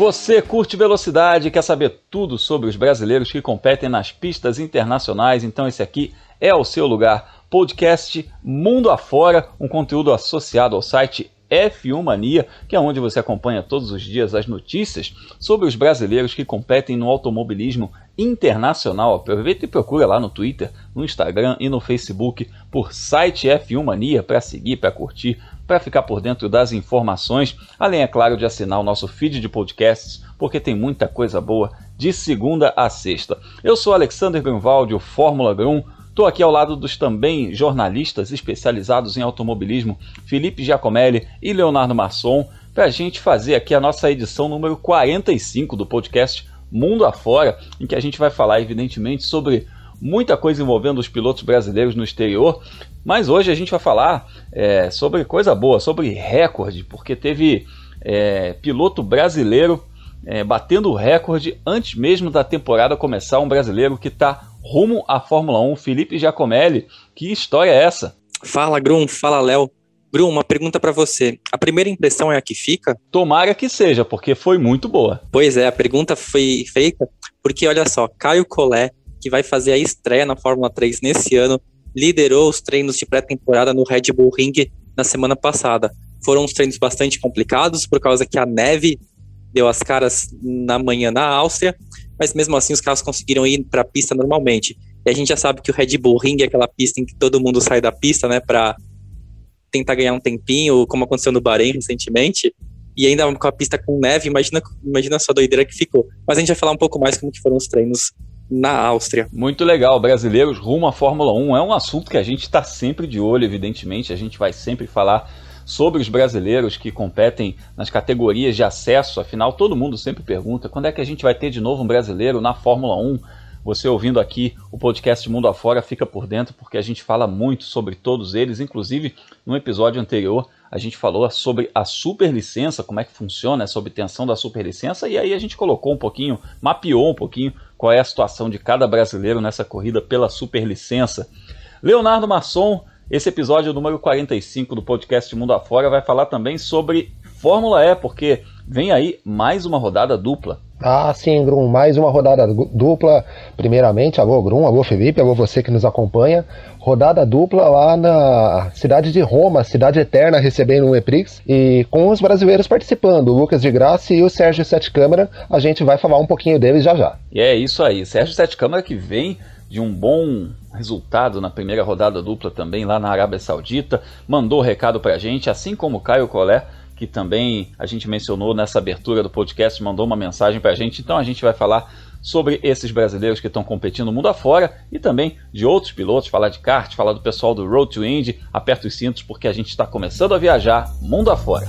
Você curte velocidade e quer saber tudo sobre os brasileiros que competem nas pistas internacionais? Então esse aqui é o seu lugar. Podcast Mundo Afora, um conteúdo associado ao site F1 Mania, que é onde você acompanha todos os dias as notícias sobre os brasileiros que competem no automobilismo internacional. Aproveita e procura lá no Twitter, no Instagram e no Facebook por site F1 Mania para seguir, para curtir, para ficar por dentro das informações, além, é claro, de assinar o nosso feed de podcasts, porque tem muita coisa boa de segunda a sexta. Eu sou Alexander Grunwald, o Fórmula Grum. Estou aqui ao lado dos também jornalistas especializados em automobilismo, Felipe Giacomelli e Leonardo Masson, para a gente fazer aqui a nossa edição número 45 do podcast Mundo Afora, em que a gente vai falar, evidentemente, sobre muita coisa envolvendo os pilotos brasileiros no exterior, mas hoje a gente vai falar é, sobre coisa boa, sobre recorde, porque teve é, piloto brasileiro é, batendo o recorde antes mesmo da temporada começar. Um brasileiro que está rumo à Fórmula 1, Felipe Giacomelli. Que história é essa? Fala, Grum, fala, Léo. Grum, uma pergunta para você. A primeira impressão é a que fica? Tomara que seja, porque foi muito boa. Pois é, a pergunta foi feita porque, olha só, Caio Collet, que vai fazer a estreia na Fórmula 3 nesse ano, liderou os treinos de pré-temporada no Red Bull Ring na semana passada. Foram uns treinos bastante complicados, por causa que a neve deu as caras na manhã na Áustria, mas mesmo assim os carros conseguiram ir para a pista normalmente. E a gente já sabe que o Red Bull Ring é aquela pista em que todo mundo sai da pista, né, para tentar ganhar um tempinho, como aconteceu no Bahrein recentemente. E ainda com a pista com neve, imagina, imagina só a doideira que ficou. Mas a gente vai falar um pouco mais como que foram os treinos na Áustria. Muito legal, brasileiros rumo à Fórmula 1 é um assunto que a gente está sempre de olho, evidentemente, a gente vai sempre falar sobre os brasileiros que competem nas categorias de acesso, afinal todo mundo sempre pergunta quando é que a gente vai ter de novo um brasileiro na Fórmula 1. Você ouvindo aqui o podcast Mundo Afora fica por dentro porque a gente fala muito sobre todos eles, inclusive no episódio anterior a gente falou sobre a superlicença, como é que funciona essa obtenção da superlicença, e aí a gente colocou um pouquinho, mapeou um pouquinho qual é a situação de cada brasileiro nessa corrida pela superlicença. Leonardo Masson, esse episódio número 45 do podcast Mundo Afora vai falar também sobre Fórmula E, porque vem aí mais uma rodada dupla. Ah, sim, Grum, mais uma rodada dupla. Primeiramente, alô Grum, alô Felipe, alô você que nos acompanha. Rodada dupla lá na cidade de Roma, cidade eterna, recebendo um EPRIX. E com os brasileiros participando, o Lucas de Graça e o Sérgio Sete Câmara. A gente vai falar um pouquinho deles já já. E é isso aí, Sérgio Sete Câmara que vem de um bom resultado na primeira rodada dupla também lá na Arábia Saudita. Mandou recado pra gente, assim como Caio Collet que também a gente mencionou nessa abertura do podcast, mandou uma mensagem para a gente. Então a gente vai falar sobre esses brasileiros que estão competindo no mundo afora e também de outros pilotos, falar de kart, falar do pessoal do Road to Indy. Aperta os cintos porque a gente está começando a viajar mundo afora.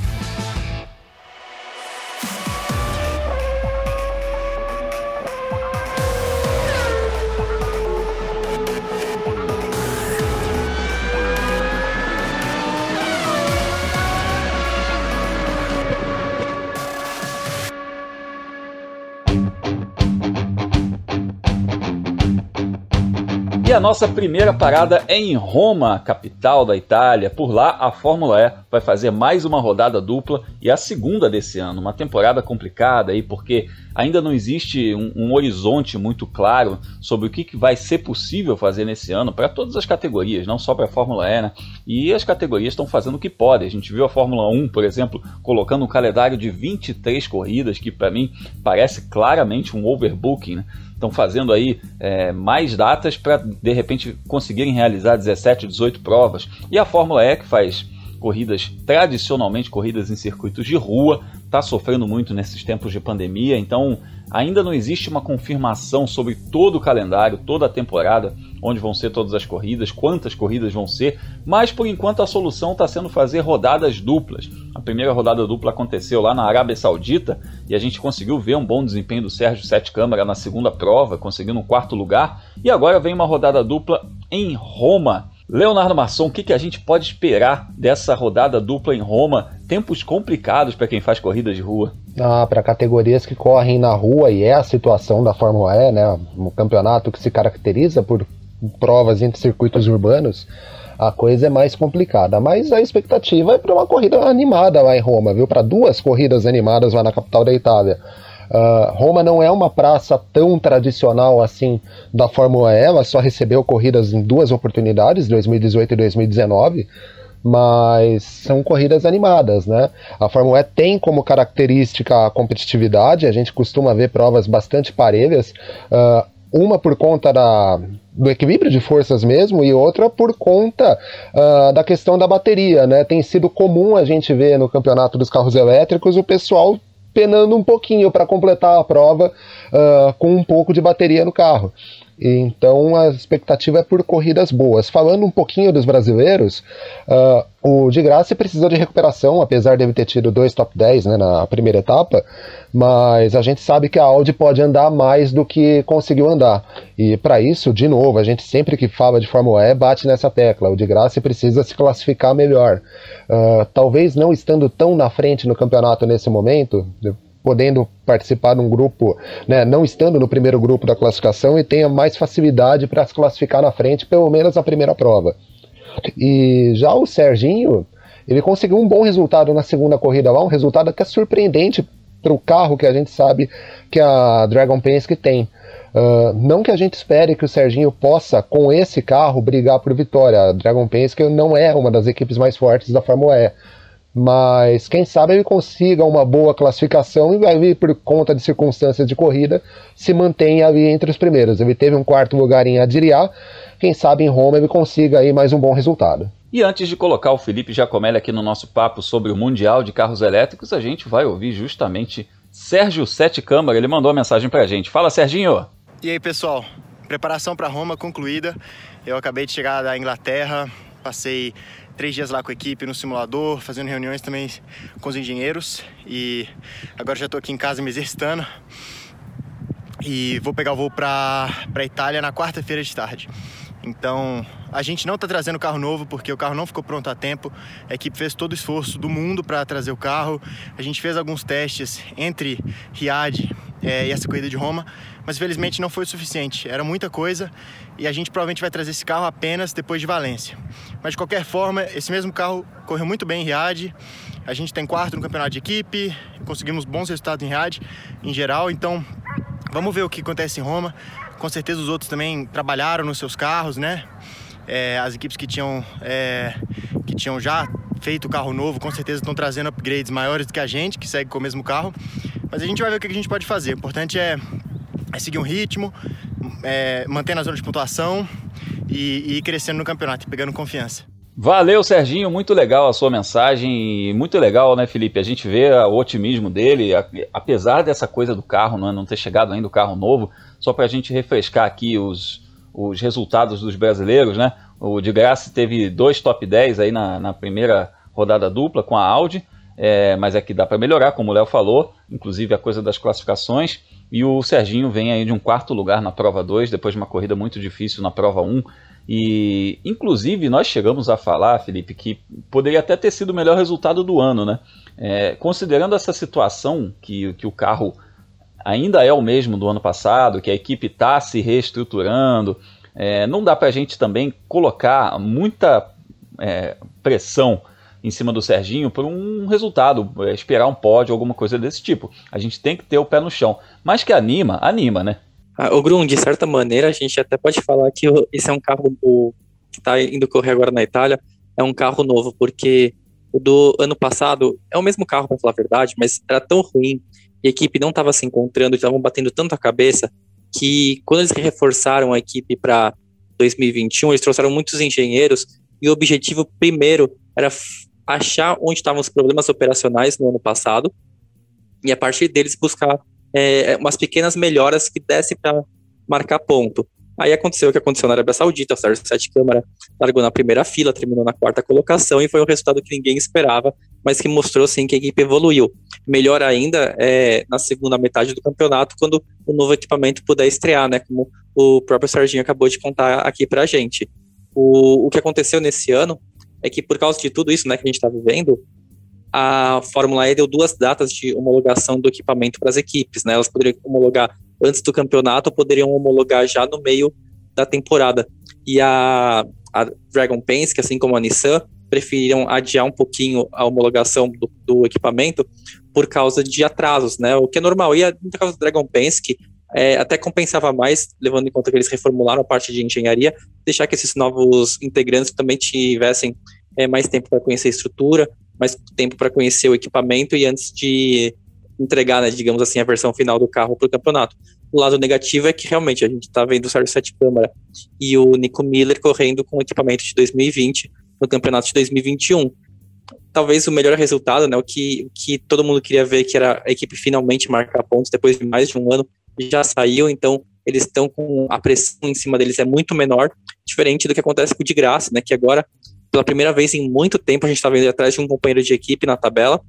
E a nossa primeira parada é em Roma, capital da Itália. Por lá, a Fórmula E vai fazer mais uma rodada dupla e a segunda desse ano. Uma temporada complicada aí, porque ainda não existe um, um horizonte muito claro sobre o que, que vai ser possível fazer nesse ano para todas as categorias, não só para a Fórmula E, né? E as categorias estão fazendo o que podem. A gente viu a Fórmula 1, por exemplo, colocando um calendário de 23 corridas, que para mim parece claramente um overbooking, né? Estão fazendo aí é, mais datas para de repente conseguirem realizar 17, 18 provas. E a Fórmula E, que faz corridas tradicionalmente corridas em circuitos de rua, está sofrendo muito nesses tempos de pandemia, então ainda não existe uma confirmação sobre todo o calendário, toda a temporada, onde vão ser todas as corridas, quantas corridas vão ser, mas por enquanto a solução está sendo fazer rodadas duplas. A primeira rodada dupla aconteceu lá na Arábia Saudita e a gente conseguiu ver um bom desempenho do Sérgio Sete Câmara na segunda prova, conseguindo um quarto lugar, e agora vem uma rodada dupla em Roma Leonardo Masson, o que, que a gente pode esperar dessa rodada dupla em Roma? Tempos complicados para quem faz corridas de rua. Ah, para categorias que correm na rua, e é a situação da Fórmula E, né? Um campeonato que se caracteriza por provas entre circuitos urbanos. a coisa é mais complicada. Mas a expectativa é para uma corrida animada lá em Roma, viu? Para duas corridas animadas lá na capital da Itália. Uh, Roma não é uma praça tão tradicional assim da Fórmula E, ela só recebeu corridas em duas oportunidades, 2018 e 2019 mas são corridas animadas, né? A Fórmula E tem como característica a competitividade, a gente costuma ver provas bastante parelhas, uh, uma por conta da, do equilíbrio de forças mesmo e outra por conta uh, da questão da bateria, né? Tem sido comum a gente ver no campeonato dos carros elétricos o pessoal penando um pouquinho para completar a prova uh, com um pouco de bateria no carro. Então a expectativa é por corridas boas. Falando um pouquinho dos brasileiros, uh, o de Graça precisou de recuperação, apesar de ele ter tido dois top 10 né, na primeira etapa, mas a gente sabe que a Audi pode andar mais do que conseguiu andar. E para isso, de novo, a gente sempre que fala de Fórmula E bate nessa tecla. O de Graça precisa se classificar melhor. Uh, talvez não estando tão na frente no campeonato nesse momento, podendo participar de um grupo, né, não estando no primeiro grupo da classificação e tenha mais facilidade para se classificar na frente, pelo menos na primeira prova. E já o Serginho, ele conseguiu um bom resultado na segunda corrida lá, um resultado que é surpreendente para o carro que a gente sabe que a Dragon Penske tem. Uh, não que a gente espere que o Serginho possa, com esse carro, brigar por vitória. A Dragon Penske não é uma das equipes mais fortes da Fórmula E mas quem sabe ele consiga uma boa classificação e aí, por conta de circunstâncias de corrida, se mantém ali entre os primeiros. Ele teve um quarto lugar em Adiriá, quem sabe em Roma ele consiga aí mais um bom resultado. E antes de colocar o Felipe Giacomelli aqui no nosso papo sobre o Mundial de Carros Elétricos, a gente vai ouvir justamente Sérgio Sete Câmara. Ele mandou uma mensagem pra gente. Fala, Serginho! E aí, pessoal? Preparação para Roma concluída. Eu acabei de chegar da Inglaterra, passei três dias lá com a equipe no simulador, fazendo reuniões também com os engenheiros e agora já estou aqui em casa me exercitando e vou pegar o voo para Itália na quarta-feira de tarde. Então, a gente não está trazendo carro novo porque o carro não ficou pronto a tempo. A equipe fez todo o esforço do mundo para trazer o carro. A gente fez alguns testes entre Riad é, e essa corrida de Roma, mas infelizmente não foi o suficiente. Era muita coisa e a gente provavelmente vai trazer esse carro apenas depois de Valência. Mas de qualquer forma, esse mesmo carro correu muito bem em Riad. A gente tem quarto no campeonato de equipe, conseguimos bons resultados em Riad em geral. Então, vamos ver o que acontece em Roma. Com certeza os outros também trabalharam nos seus carros, né? É, as equipes que tinham, é, que tinham já feito carro novo, com certeza estão trazendo upgrades maiores do que a gente, que segue com o mesmo carro. Mas a gente vai ver o que a gente pode fazer. O importante é, é seguir um ritmo, é, manter na zona de pontuação e, e crescendo no campeonato, pegando confiança. Valeu, Serginho, muito legal a sua mensagem, muito legal, né, Felipe? A gente vê o otimismo dele, apesar dessa coisa do carro, não, é, não ter chegado ainda o carro novo, só para a gente refrescar aqui os, os resultados dos brasileiros, né? O de Graça teve dois top 10 aí na, na primeira rodada dupla com a Audi, é, mas é que dá para melhorar, como o Léo falou, inclusive a coisa das classificações. E o Serginho vem aí de um quarto lugar na prova 2, depois de uma corrida muito difícil na prova 1. Um, e, inclusive, nós chegamos a falar, Felipe, que poderia até ter sido o melhor resultado do ano, né? É, considerando essa situação que, que o carro ainda é o mesmo do ano passado, que a equipe está se reestruturando. É, não dá para a gente também colocar muita é, pressão em cima do Serginho por um resultado, é, esperar um pódio, alguma coisa desse tipo. A gente tem que ter o pé no chão. Mas que anima, anima, né? Ah, o Grum, de certa maneira, a gente até pode falar que esse é um carro o, que está indo correr agora na Itália, é um carro novo, porque o do ano passado é o mesmo carro, para falar a verdade, mas era tão ruim e a equipe não estava se encontrando, estavam batendo tanto a cabeça, que quando eles reforçaram a equipe para 2021, eles trouxeram muitos engenheiros e o objetivo primeiro era achar onde estavam os problemas operacionais no ano passado e a partir deles buscar é, umas pequenas melhoras que desse para marcar ponto. Aí aconteceu o que aconteceu na Arábia Saudita, o Sérgio Sete Câmara largou na primeira fila, terminou na quarta colocação e foi um resultado que ninguém esperava, mas que mostrou sim que a equipe evoluiu. Melhor ainda é na segunda metade do campeonato, quando o novo equipamento puder estrear, né? Como o próprio Serginho acabou de contar aqui pra gente. O, o que aconteceu nesse ano é que por causa de tudo isso né, que a gente está vivendo, a Fórmula E deu duas datas de homologação do equipamento para as equipes, né? Elas poderiam homologar antes do campeonato poderiam homologar já no meio da temporada. E a a Dragon Penske, assim como a Nissan, preferiram adiar um pouquinho a homologação do, do, equipamento por causa de atrasos, né? O que é normal. E no caso do Dragon Penske, é, até compensava mais, levando em conta que eles reformularam a parte de engenharia, deixar que esses novos integrantes também tivessem é, mais tempo para conhecer a estrutura, mais tempo para conhecer o equipamento e antes de entregar, né, digamos assim, a versão final do carro para o campeonato. O lado negativo é que realmente a gente está vendo o Sérgio Sete Câmara e o Nico Miller correndo com o equipamento de 2020 no campeonato de 2021. Talvez o melhor resultado, né, o que, que todo mundo queria ver, que era a equipe finalmente marcar pontos depois de mais de um ano, já saiu, então eles estão com a pressão em cima deles é muito menor, diferente do que acontece com o de graça, né, que agora, pela primeira vez em muito tempo, a gente está vendo atrás de um companheiro de equipe na tabela,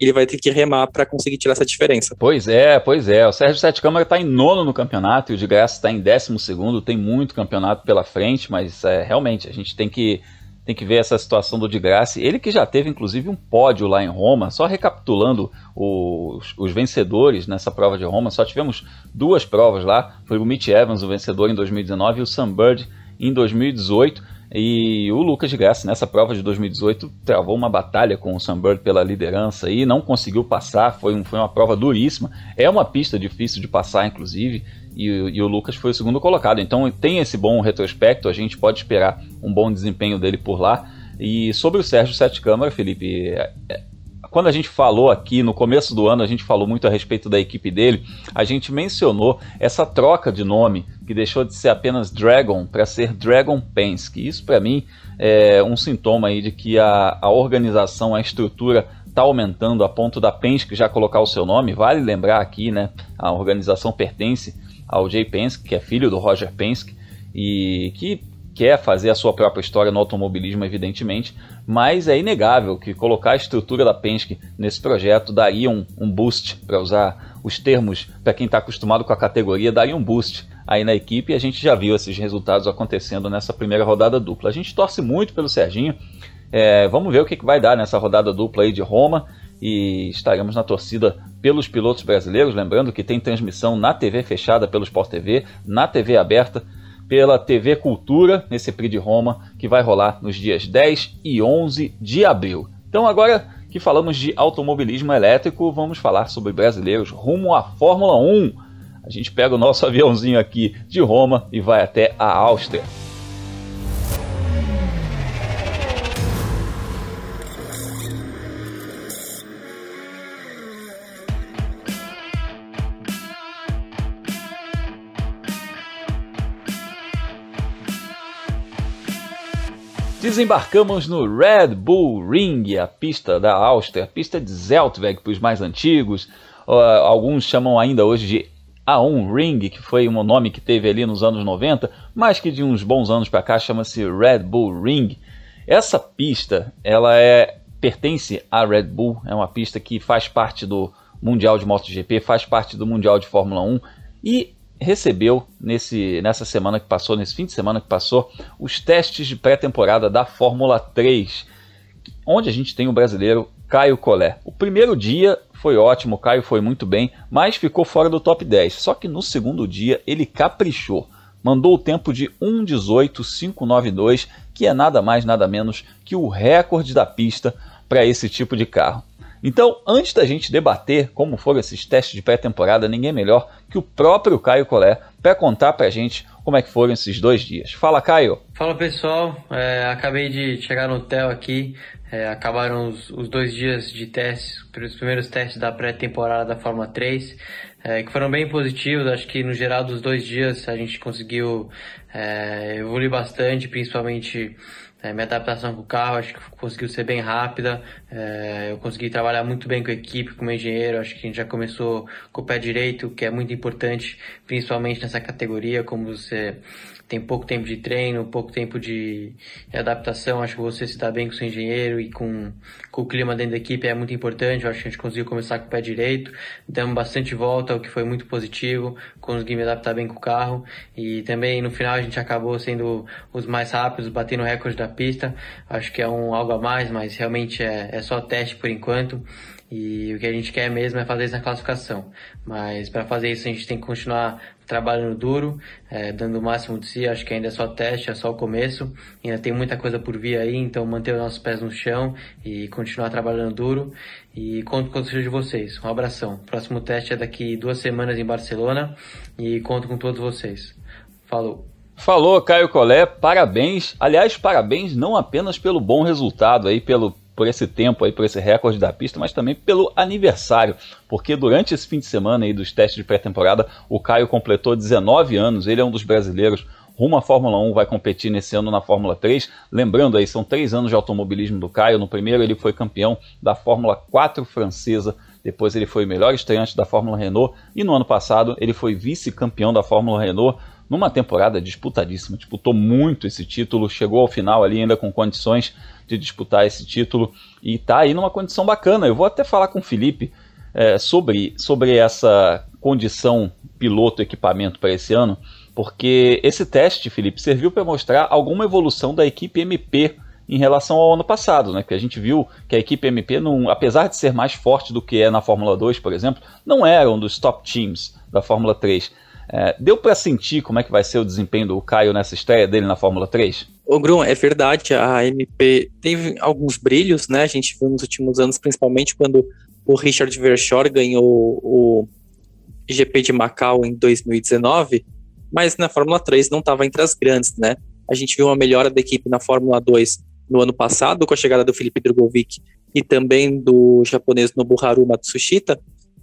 ele vai ter que remar para conseguir tirar essa diferença. Pois é, pois é. O Sérgio Sete Câmara está em nono no campeonato e o de Graça está em décimo segundo. Tem muito campeonato pela frente, mas é, realmente a gente tem que tem que ver essa situação do de Graça. Ele que já teve inclusive um pódio lá em Roma. Só recapitulando os, os vencedores nessa prova de Roma, só tivemos duas provas lá. Foi o Mitch Evans, o vencedor em 2019, e o Sam Bird em 2018. E o Lucas de Graça, nessa prova de 2018, travou uma batalha com o Sunbird pela liderança e não conseguiu passar. Foi, um, foi uma prova duríssima. É uma pista difícil de passar, inclusive. E, e, o Lucas foi o segundo colocado. Então tem esse bom retrospecto, a gente pode esperar um bom desempenho dele por lá. E sobre o Sérgio Sete Câmara, Felipe, é, é, quando a gente falou aqui no começo do ano, a gente falou muito a respeito da equipe dele, a gente mencionou essa troca de nome, que deixou de ser apenas Dragon para ser Dragon Penske. Isso para mim é um sintoma aí de que a, a organização, a estrutura está aumentando a ponto da Penske já colocar o seu nome. Vale lembrar aqui, né, a organização pertence ao Jay Penske, que é filho do Roger Penske, e que quer fazer a sua própria história no automobilismo, evidentemente, mas é inegável que colocar a estrutura da Penske nesse projeto daria um, um boost, para usar os termos para quem está acostumado com a categoria, daria um boost aí na equipe e a gente já viu esses resultados acontecendo nessa primeira rodada dupla. A gente torce muito pelo Serginho, é, vamos ver o que, que vai dar nessa rodada dupla aí de Roma e estaremos na torcida pelos pilotos brasileiros, lembrando que tem transmissão na TV fechada pelo Sport TV, na TV aberta pela TV Cultura, nesse Prix de Roma, que vai rolar nos dias 10 e 11 de abril. Então, agora que falamos de automobilismo elétrico, vamos falar sobre brasileiros rumo à Fórmula 1. A gente pega o nosso aviãozinho aqui de Roma e vai até a Áustria. Desembarcamos no Red Bull Ring, a pista da Áustria, a pista de Zeltweg para os mais antigos. Uh, alguns chamam ainda hoje de A1 Ring, que foi um nome que teve ali nos anos 90, mas que de uns bons anos para cá chama-se Red Bull Ring. Essa pista, ela é pertence à Red Bull, é uma pista que faz parte do Mundial de MotoGP, faz parte do Mundial de Fórmula 1 e recebeu nesse, nessa semana que passou, nesse fim de semana que passou, os testes de pré-temporada da Fórmula 3, onde a gente tem o brasileiro Caio Collet. O primeiro dia foi ótimo, o Caio foi muito bem, mas ficou fora do top 10. Só que no segundo dia ele caprichou. Mandou o tempo de 1:18.592, que é nada mais nada menos que o recorde da pista para esse tipo de carro. Então, antes da gente debater como foram esses testes de pré-temporada, ninguém melhor que o próprio Caio Collet para contar para a gente como é que foram esses dois dias. Fala, Caio! Fala, pessoal! É, acabei de chegar no hotel aqui, é, acabaram os, os, dois dias de testes, os primeiros testes da pré-temporada da Fórmula 3, é, que foram bem positivos. Acho que no geral dos dois dias a gente conseguiu é, evoluir bastante, principalmente é, minha adaptação com o carro acho que conseguiu ser bem rápida. É, eu consegui trabalhar muito bem com a equipe, com o engenheiro. Acho que a gente já começou com o pé direito, que é muito importante, principalmente nessa categoria, como você tem pouco tempo de treino, pouco tempo de adaptação. Acho que você se dá bem com o seu engenheiro e com, com o clima dentro da equipe é muito importante. Eu acho que a gente conseguiu começar com o pé direito, damos bastante volta, o que foi muito positivo. Consegui me adaptar bem com o carro e também no final a gente acabou sendo os mais rápidos, batendo o recorde da pista. Acho que é um algo a mais, mas realmente é, é só teste por enquanto. E o que a gente quer mesmo é fazer isso na classificação. Mas para fazer isso a gente tem que continuar trabalhando duro, é, dando o máximo de si. Acho que ainda é só teste, é só o começo. Ainda tem muita coisa por vir aí, então manter os nossos pés no chão e continuar trabalhando duro. E conto com o auxílio de vocês. Um abração. Próximo teste é daqui duas semanas em Barcelona e conto com todos vocês. Falou. Falou, Caio Collet, parabéns. Aliás, parabéns não apenas pelo bom resultado aí, pelo por esse tempo aí, por esse recorde da pista, mas também pelo aniversário, porque durante esse fim de semana aí dos testes de pré-temporada, o Caio completou 19 anos, ele é um dos brasileiros rumo à Fórmula 1, vai competir nesse ano na Fórmula 3. Lembrando aí, são três anos de automobilismo do Caio. No primeiro ele foi campeão da Fórmula 4 francesa, depois ele foi melhor estreante da Fórmula Renault e no ano passado ele foi vice-campeão da Fórmula Renault numa temporada disputadíssima, disputou muito esse título, chegou ao final ali ainda com condições de disputar esse título e está aí numa condição bacana. Eu vou até falar com o Felipe é, sobre, sobre essa condição piloto-equipamento para esse ano, porque esse teste, Felipe, serviu para mostrar alguma evolução da equipe MP em relação ao ano passado, né? Que a gente viu que a equipe MP, não, apesar de ser mais forte do que é na Fórmula 2, por exemplo, não era um dos top teams da Fórmula 3. É, deu para sentir como é que vai ser o desempenho do Caio nessa estreia dele na Fórmula 3? Ô, Grum, é verdade, a MP teve alguns brilhos, né? A gente viu nos últimos anos, principalmente quando o Richard Verschoor ganhou o GP de Macau em 2019, mas na Fórmula 3 não estava entre as grandes, né? A gente viu uma melhora da equipe na Fórmula 2 no ano passado, com a chegada do Felipe Drogovic e também do japonês Nobuharu Matsushita,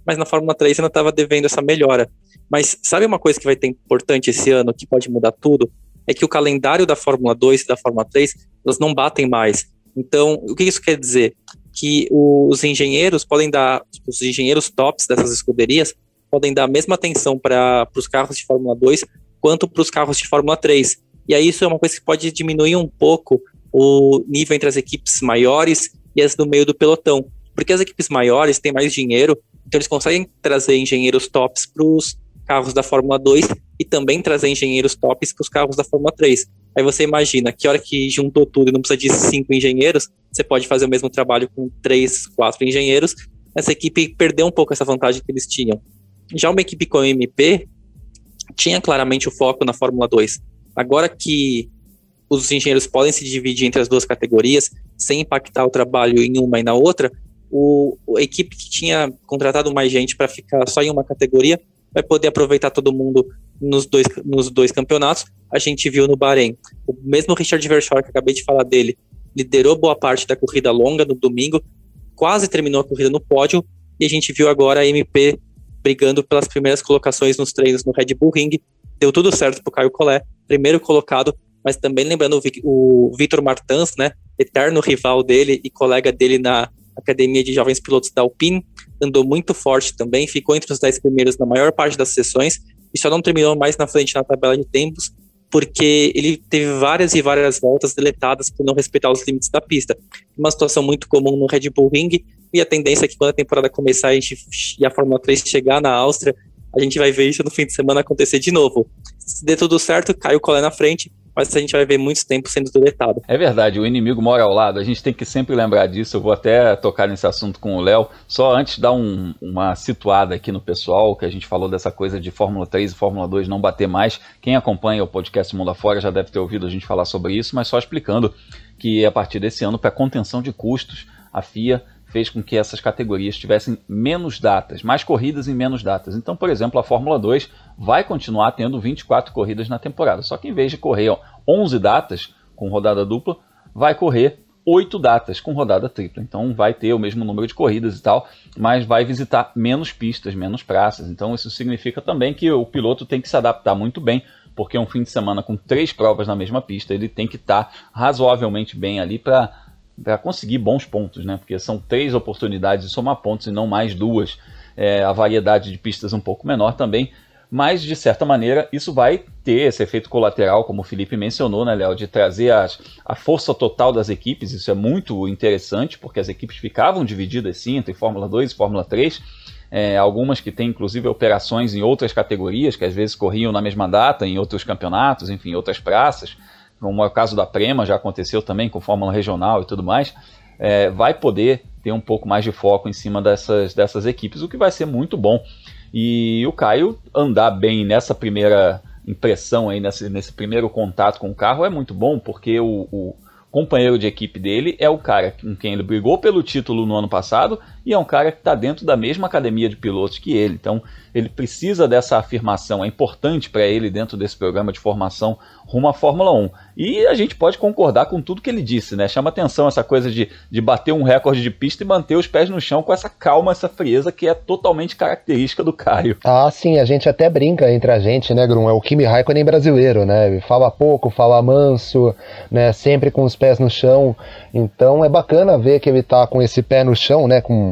mas na Fórmula 3 ainda estava devendo essa melhora. Mas sabe uma coisa que vai ter importante esse ano, que pode mudar tudo? É que o calendário da Fórmula 2 e da Fórmula 3, elas não batem mais. Então, o que isso quer dizer? Que os engenheiros podem dar, os engenheiros tops dessas escuderias, podem dar a mesma atenção para os carros de Fórmula 2 quanto para os carros de Fórmula 3. E aí isso é uma coisa que pode diminuir um pouco o nível entre as equipes maiores e as do meio do pelotão. Porque as equipes maiores têm mais dinheiro, então eles conseguem trazer engenheiros tops para os carros da Fórmula 2 e também trazer engenheiros tops para os carros da Fórmula 3. Aí você imagina que hora que juntou tudo e não precisa de cinco engenheiros, você pode fazer o mesmo trabalho com três, quatro engenheiros. Essa equipe perdeu um pouco essa vantagem que eles tinham. Já uma equipe com MP tinha claramente o foco na Fórmula 2. Agora que os engenheiros podem se dividir entre as duas categorias, sem impactar o trabalho em uma e na outra, o, a equipe que tinha contratado mais gente para ficar só em uma categoria vai poder aproveitar todo mundo nos dois, nos dois campeonatos. A gente viu no Bahrein. O mesmo Richard Verschoor, que acabei de falar dele, liderou boa parte da corrida longa no domingo, quase terminou a corrida no pódio, e a gente viu agora a MP brigando pelas primeiras colocações nos treinos no Red Bull Ring. Deu tudo certo para o Caio Collet, primeiro colocado, mas também lembrando o, Vitor Martins, né, eterno rival dele e colega dele na Academia de Jovens Pilotos da Alpine, andou muito forte também, ficou entre os 10 primeiros na maior parte das sessões e só não terminou mais na frente na tabela de tempos, porque ele teve várias e várias voltas deletadas por não respeitar os limites da pista. Uma situação muito comum no Red Bull Ring, e a tendência é que quando a temporada começar a gente, e a Fórmula 3 chegar na Áustria, a gente vai ver isso no fim de semana acontecer de novo. Se der tudo certo, cai o Colé na frente, mas a gente vai ver muito tempo sendo deletado. É verdade, o inimigo mora ao lado, a gente tem que sempre lembrar disso. Eu vou até tocar nesse assunto com o Léo, só antes dar um, uma situada aqui no pessoal, que a gente falou dessa coisa de Fórmula 3 e Fórmula 2 não bater mais. Quem acompanha o podcast Mundo Afora já deve ter ouvido a gente falar sobre isso, mas só explicando que a partir desse ano, para contenção de custos, a FIA fez com que essas categorias tivessem menos datas, mais corridas em menos datas. Então, por exemplo, a Fórmula 2 vai continuar tendo 24 corridas na temporada, só que em vez de correr 11 datas com rodada dupla, vai correr 8 datas com rodada tripla. Então vai ter o mesmo número de corridas e tal, mas vai visitar menos pistas, menos praças. Então isso significa também que o piloto tem que se adaptar muito bem, porque um fim de semana com três provas na mesma pista, ele tem que estar tá razoavelmente bem ali para para conseguir bons pontos, né? Porque são três oportunidades de somar pontos e não mais duas. É, a variedade de pistas um pouco menor também, mas de certa maneira isso vai ter esse efeito colateral, como o Felipe mencionou, né, Léo, de trazer as, a força total das equipes. Isso é muito interessante, porque as equipes ficavam divididas sim entre Fórmula 2 e Fórmula 3. É, algumas que têm inclusive operações em outras categorias, que às vezes corriam na mesma data em outros campeonatos, enfim, outras praças como é o caso da Prema, já aconteceu também com Fórmula Regional e tudo mais. é, vai poder ter um pouco mais de foco em cima dessas, dessas equipes, o que vai ser muito bom. E o Caio andar bem nessa primeira impressão aí, nesse, nesse primeiro contato com o carro é muito bom, porque o, o companheiro de equipe dele é o cara com quem ele brigou pelo título no ano passado e é um cara que está dentro da mesma academia de pilotos que ele. Então ele precisa dessa afirmação, é importante para ele dentro desse programa de formação rumo à Fórmula 1. E a gente pode concordar com tudo que ele disse, né? Chama atenção essa coisa de, de bater um recorde de pista e manter os pés no chão com essa calma, essa frieza que é totalmente característica do Caio. Ah, sim, a gente até brinca entre a gente, né, Grum? É o Kimi Raikkonen brasileiro, né? Fala pouco, fala manso, né? Sempre com os pés no chão. Então é bacana ver que ele tá com esse pé no chão, né? Com,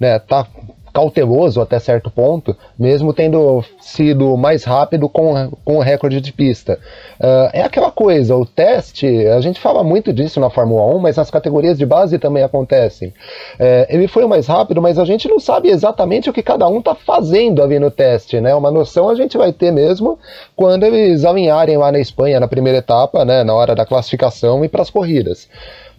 né? Tá cauteloso até certo ponto, mesmo tendo sido mais rápido com, com o recorde de pista. Uh, é aquela coisa, o teste, a gente fala muito disso na Fórmula 1, mas nas categorias de base também acontecem. Uh, ele foi o mais rápido, mas a gente não sabe exatamente o que cada um está fazendo ali no teste, né? Uma noção a gente vai ter mesmo quando eles alinharem lá na Espanha na primeira etapa, né? Na hora da classificação e para as corridas.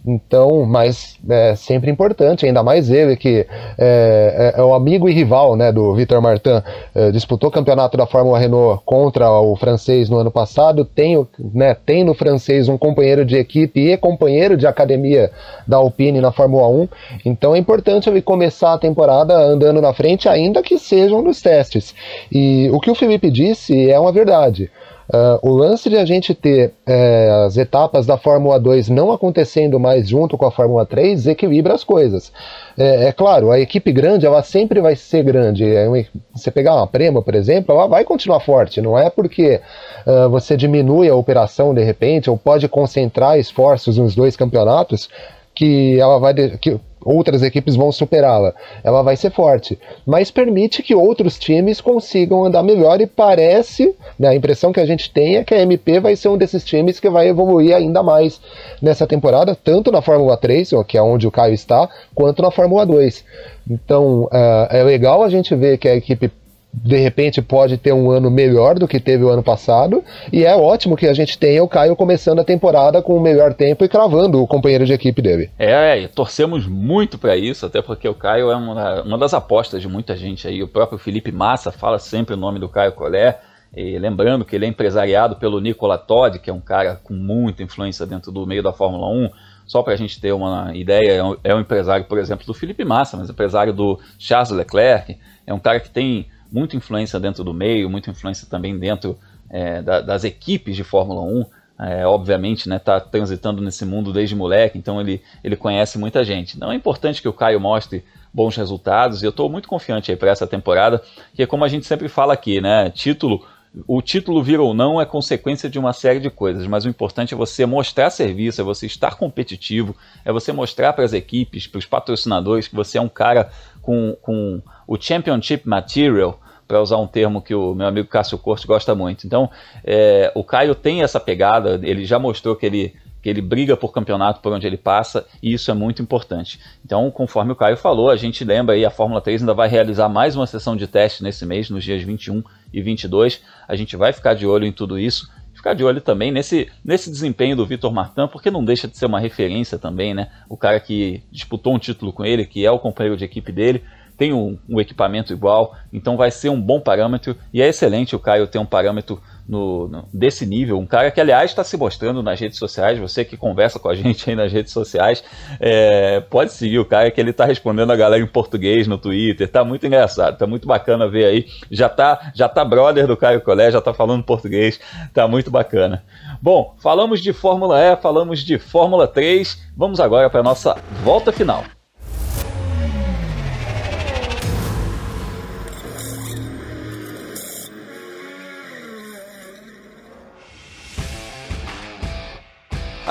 Então, mas é sempre importante, ainda mais ele que é, é, é o amigo e rival né, do Vitor Martin, é, disputou o campeonato da Fórmula Renault contra o francês no ano passado, tem, né, tem no francês um companheiro de equipe e companheiro de academia da Alpine na Fórmula 1, então é importante ele começar a temporada andando na frente, ainda que sejam nos testes. E o que o Felipe disse é uma verdade. Uh, o lance de a gente ter é, as etapas da Fórmula 2 não acontecendo mais junto com a Fórmula 3 equilibra as coisas. É, é claro, a equipe grande ela sempre vai ser grande. É, você pegar uma Prema, por exemplo, ela vai continuar forte. Não é porque uh, você diminui a operação de repente ou pode concentrar esforços nos dois campeonatos que ela vai que outras equipes vão superá-la. Ela vai ser forte, mas permite que outros times consigam andar melhor e parece, né, a impressão que a gente tem é que a MP vai ser um desses times que vai evoluir ainda mais nessa temporada, tanto na Fórmula 3, que é onde o Caio está, quanto na Fórmula 2. Então, uh, é legal a gente ver que a equipe de repente pode ter um ano melhor do que teve o ano passado, e é ótimo que a gente tenha o Caio começando a temporada com o melhor tempo e cravando o companheiro de equipe dele. É, torcemos muito para isso, até porque o Caio é uma, uma, das apostas de muita gente aí. O próprio Felipe Massa fala sempre o nome do Caio Collet. E lembrando que ele é empresariado pelo Nicola Todd, que é um cara com muita influência dentro do meio da Fórmula 1. Só para a gente ter uma ideia, é é um empresário, por exemplo, do Felipe Massa, mas empresário do Charles Leclerc. É um cara que tem muita influência dentro do meio, muita influência também dentro é, da, das equipes de Fórmula 1. É, obviamente, né, tá transitando nesse mundo desde moleque, então ele, ele conhece muita gente. Não é importante que o Caio mostre bons resultados, e eu estou muito confiante para essa temporada, que é como a gente sempre fala aqui, né, título o título vir ou não é consequência de uma série de coisas, mas o importante é você mostrar serviço, é você estar competitivo, é você mostrar para as equipes, para os patrocinadores que você é um cara com, com o Championship Material, para usar um termo que o meu amigo Cássio Corte gosta muito. Então, é, o Caio tem essa pegada, ele já mostrou que ele, que ele briga por campeonato por onde ele passa, e isso é muito importante. Então, conforme o Caio falou, a gente lembra aí, a Fórmula 3 ainda vai realizar mais uma sessão de teste nesse mês, nos dias 21 e 22. A gente vai ficar de olho em tudo isso ficar de olho também nesse, nesse desempenho do Vitor Martin, porque não deixa de ser uma referência também, né? O cara que disputou um título com ele, que é o companheiro de equipe dele, tem um, um, equipamento igual, então vai ser um bom parâmetro e é excelente o Caio ter um parâmetro no, no, desse nível. Um cara que, aliás, está se mostrando nas redes sociais. Você que conversa com a gente aí nas redes sociais, é, pode seguir o cara que ele está respondendo a galera em português no Twitter. Tá muito engraçado, tá muito bacana ver aí. Já tá, já tá brother do Caio Colé, já tá falando português, tá muito bacana. Bom, falamos de Fórmula E, falamos de Fórmula 3. Vamos agora para nossa volta final.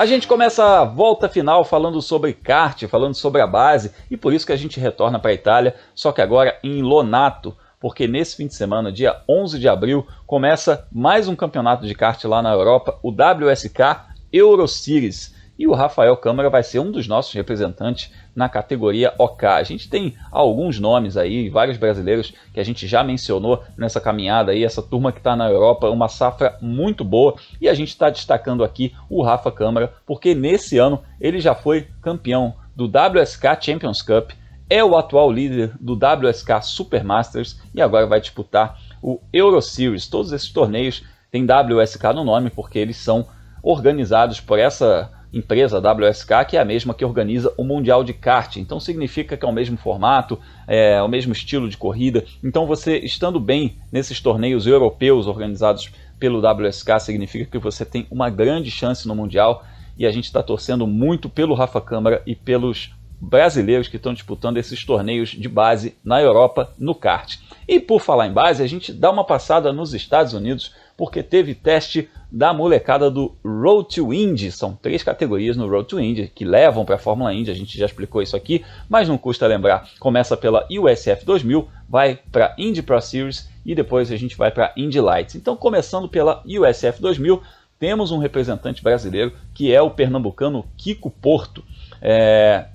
A gente começa a volta final falando sobre kart, falando sobre a base, e por isso que a gente retorna para a Itália, só que agora em Lonato, porque nesse fim de semana, dia 11 de abril, começa mais um campeonato de kart lá na Europa, o WSK Euroseries. E o Rafael Câmara vai ser um dos nossos representantes na categoria OK. A gente tem alguns nomes aí, vários brasileiros que a gente já mencionou nessa caminhada aí, essa turma que está na Europa, uma safra muito boa. E a gente está destacando aqui o Rafa Câmara, porque nesse ano ele já foi campeão do WSK Champions Cup, é o atual líder do WSK Supermasters e agora vai disputar o Euro Series. Todos esses torneios têm WSK no nome porque eles são organizados por essa empresa WSK, que é a mesma que organiza o Mundial de Kart. Então significa que é o mesmo formato, é o mesmo estilo de corrida. Então você estando bem nesses torneios europeus organizados pelo WSK significa que você tem uma grande chance no Mundial e a gente está torcendo muito pelo Rafa Câmara e pelos brasileiros que estão disputando esses torneios de base na Europa no kart. E por falar em base, a gente dá uma passada nos Estados Unidos porque teve teste da molecada do Road to Indy. São três categorias no Road to Indy que levam para a Fórmula Indy. A gente já explicou isso aqui, mas não custa lembrar. Começa pela USF 2000, vai para Indy Pro Series e depois a gente vai para Indy Lights. Então, começando pela USF 2000, temos um representante brasileiro que é o pernambucano Kiko Porto. É,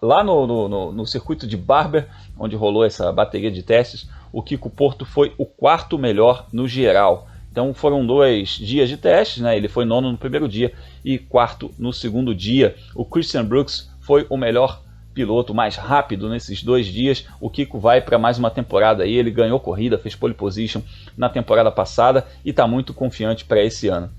lá no, no, no, circuito de Barber, onde rolou essa bateria de testes, o Kiko Porto foi o quarto melhor no geral. Então foram dois dias de testes, né? ele foi nono no primeiro dia e quarto no segundo dia. O Christian Brooks foi o melhor piloto mais rápido nesses dois dias. O Kiko vai para mais uma temporada aí. Ele ganhou corrida, fez pole position na temporada passada e está muito confiante para esse ano.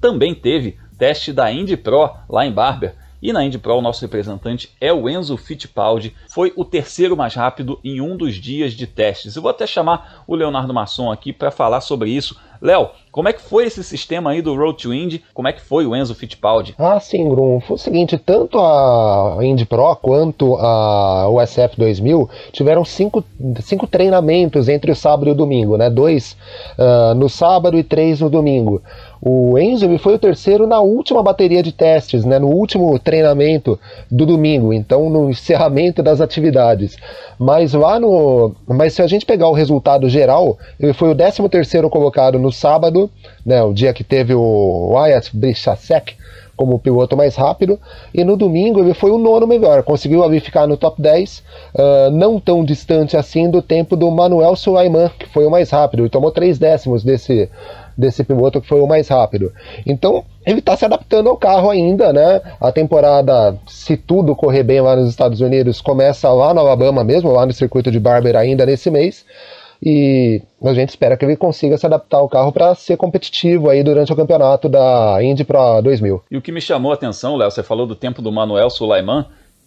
Também teve teste da Indy Pro lá em Barber. E na Indy Pro, o nosso representante é o Enzo Fittipaldi. Foi o terceiro mais rápido em um dos dias de testes. Eu vou até chamar o Leonardo Masson aqui para falar sobre isso. Léo, como é que foi esse sistema aí do Road to Indy? Como é que foi o Enzo Fittipaldi? Ah, sim, Grum. Foi o seguinte, tanto a Indy Pro quanto a USF 2000 tiveram cinco, cinco treinamentos entre o sábado e o domingo, né? Dois uh, no sábado e três no domingo. O Enzo foi o terceiro na última bateria de testes, né, no último treinamento do domingo, então no encerramento das atividades. Mas lá no, mas se a gente pegar o resultado geral, ele foi o 13 terceiro colocado no sábado, né, o dia que teve o Wyatt Brichasek como o piloto mais rápido, e no domingo ele foi o nono melhor, conseguiu ali ficar no top 10, uh, ah, não tão distante assim do tempo do Manuel Sulaiman, que foi o mais rápido, ele tomou três décimos desse desse piloto que foi o mais rápido. Então, ele está se adaptando ao carro ainda, né? A temporada, se tudo correr bem lá nos Estados Unidos, começa lá no Alabama mesmo, lá no circuito de Barber ainda nesse mês. E a gente espera que ele consiga se adaptar ao carro para ser competitivo aí durante o campeonato da Indy Pro 2000. E o que me chamou a atenção, Léo, você falou do tempo do Manuel Sulaiman,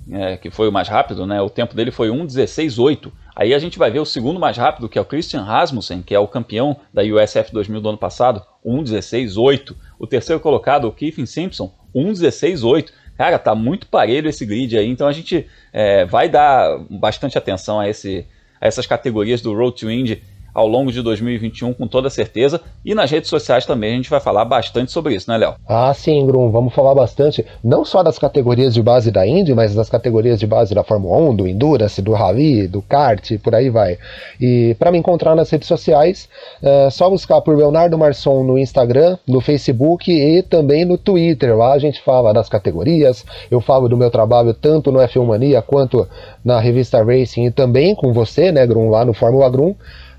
é, que foi o mais rápido, né? O tempo dele foi 1:16.8. Aí a gente vai ver o segundo mais rápido, que é o Christian Rasmussen, que é o campeão da USF 2000 do ano passado, 1:16.8. O terceiro colocado, o Keith Simpson, 1:16.8. Cara, tá muito parelho esse grid aí, então a gente é, vai dar bastante atenção a, esse, a essas categorias do Road to Indy ao longo de 2021, com toda certeza. E nas redes sociais também a gente vai falar bastante sobre isso, né, Léo? Ah, sim, Grum, vamos falar bastante, não só das categorias de base da Indy, mas das categorias de base da Fórmula 1, do Endurance, do Rally, do kart, por aí vai. E para me encontrar nas redes sociais, é só buscar por Leonardo Marçom no Instagram, no Facebook e também no Twitter. Lá a gente fala das categorias, eu falo do meu trabalho tanto no F1 Mania quanto na revista Racing e também com você, né, Grum, lá no Fórmula Grum.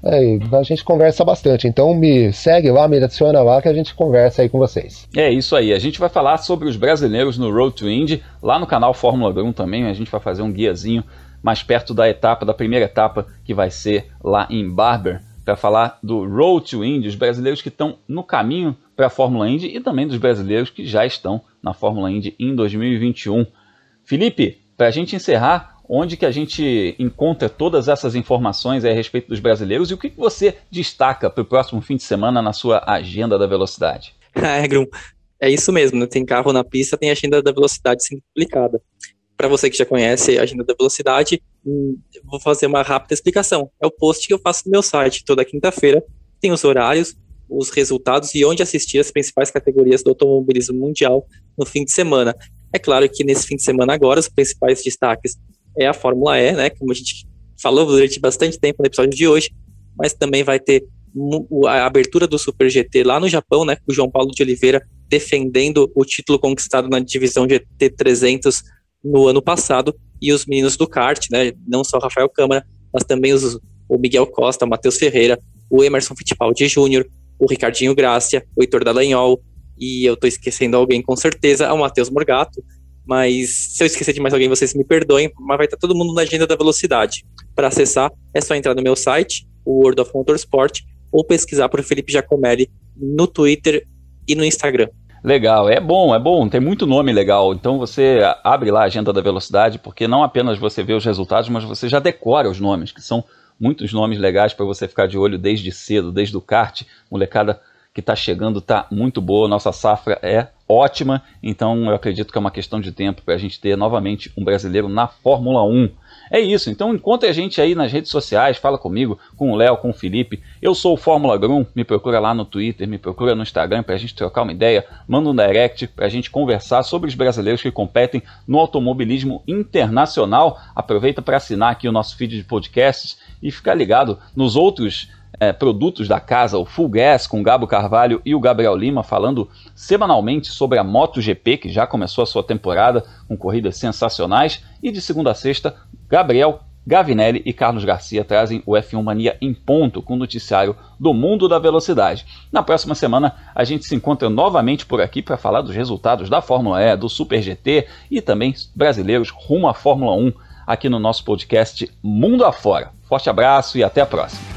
É, a gente conversa bastante. Então me segue lá, me adiciona lá que a gente conversa aí com vocês. É isso aí. A gente vai falar sobre os brasileiros no Road to Indy, lá no canal Fórmula 1 também. A gente vai fazer um guiazinho mais perto da etapa, da primeira etapa, que vai ser lá em Barber, para falar do Road to Indy, os brasileiros que estão no caminho para a Fórmula Indy e também dos brasileiros que já estão na Fórmula Indy em 2021. Felipe, para a gente encerrar, onde que a gente encontra todas essas informações a respeito dos brasileiros e o que, você destaca para o próximo fim de semana na sua agenda da velocidade? É, Grum, é isso mesmo, né? tem carro na pista, tem agenda da velocidade sendo publicada. Para você que já conhece a agenda da velocidade, hum, vou fazer uma rápida explicação. É o post que eu faço no meu site toda quinta-feira, tem os horários, os resultados e onde assistir as principais categorias do automobilismo mundial no fim de semana. É claro que nesse fim de semana agora, os principais destaques é a Fórmula E, né? Como a gente falou durante bastante tempo no episódio de hoje, mas também vai ter a abertura do Super GT lá no Japão, né? Com o João Paulo de Oliveira defendendo o título conquistado na divisão GT 300 no ano passado e os meninos do kart, né? Não só Rafael Câmara, mas também os, o Miguel Costa, o Matheus Ferreira, o Emerson Fittipaldi Júnior, o Ricardinho Grácia, o Heitor Dallagnol, e eu tô esquecendo alguém com certeza, é o Matheus Morgato, mas se eu esquecer de mais alguém, vocês me perdoem, mas vai estar todo mundo na agenda da velocidade. Para acessar, é só entrar no meu site, o World of Motorsport, ou pesquisar por Felipe Giacomelli no Twitter e no Instagram. Legal, é bom, é bom, tem muito nome legal. Então você abre lá a agenda da velocidade, porque não apenas você vê os resultados, mas você já decora os nomes, que são muitos nomes legais para você ficar de olho desde cedo, desde o kart. Molecada que está chegando está muito boa, nossa safra é ótima, então eu acredito que é uma questão de tempo para a gente ter novamente um brasileiro na Fórmula 1. É isso, então encontre a gente aí nas redes sociais, fala comigo, com o Léo, com o Felipe. Eu sou o Fórmula Grum, me procura lá no Twitter, me procura no Instagram para a gente trocar uma ideia, manda um direct para a gente conversar sobre os brasileiros que competem no automobilismo internacional. Aproveita para assinar aqui o nosso feed de podcasts e ficar ligado nos outros é, produtos da casa, o Full Gas com o Gabo Carvalho e o Gabriel Lima, falando semanalmente sobre a MotoGP, que já começou a sua temporada com corridas sensacionais. E de segunda a sexta, Gabriel, Gavinelli e Carlos Garcia trazem o F1 Mania em ponto com o noticiário do mundo da velocidade. Na próxima semana a gente se encontra novamente por aqui para falar dos resultados da Fórmula E, do Super GT e também brasileiros rumo à Fórmula 1 aqui no nosso podcast Mundo Afora. Forte abraço e até a próxima.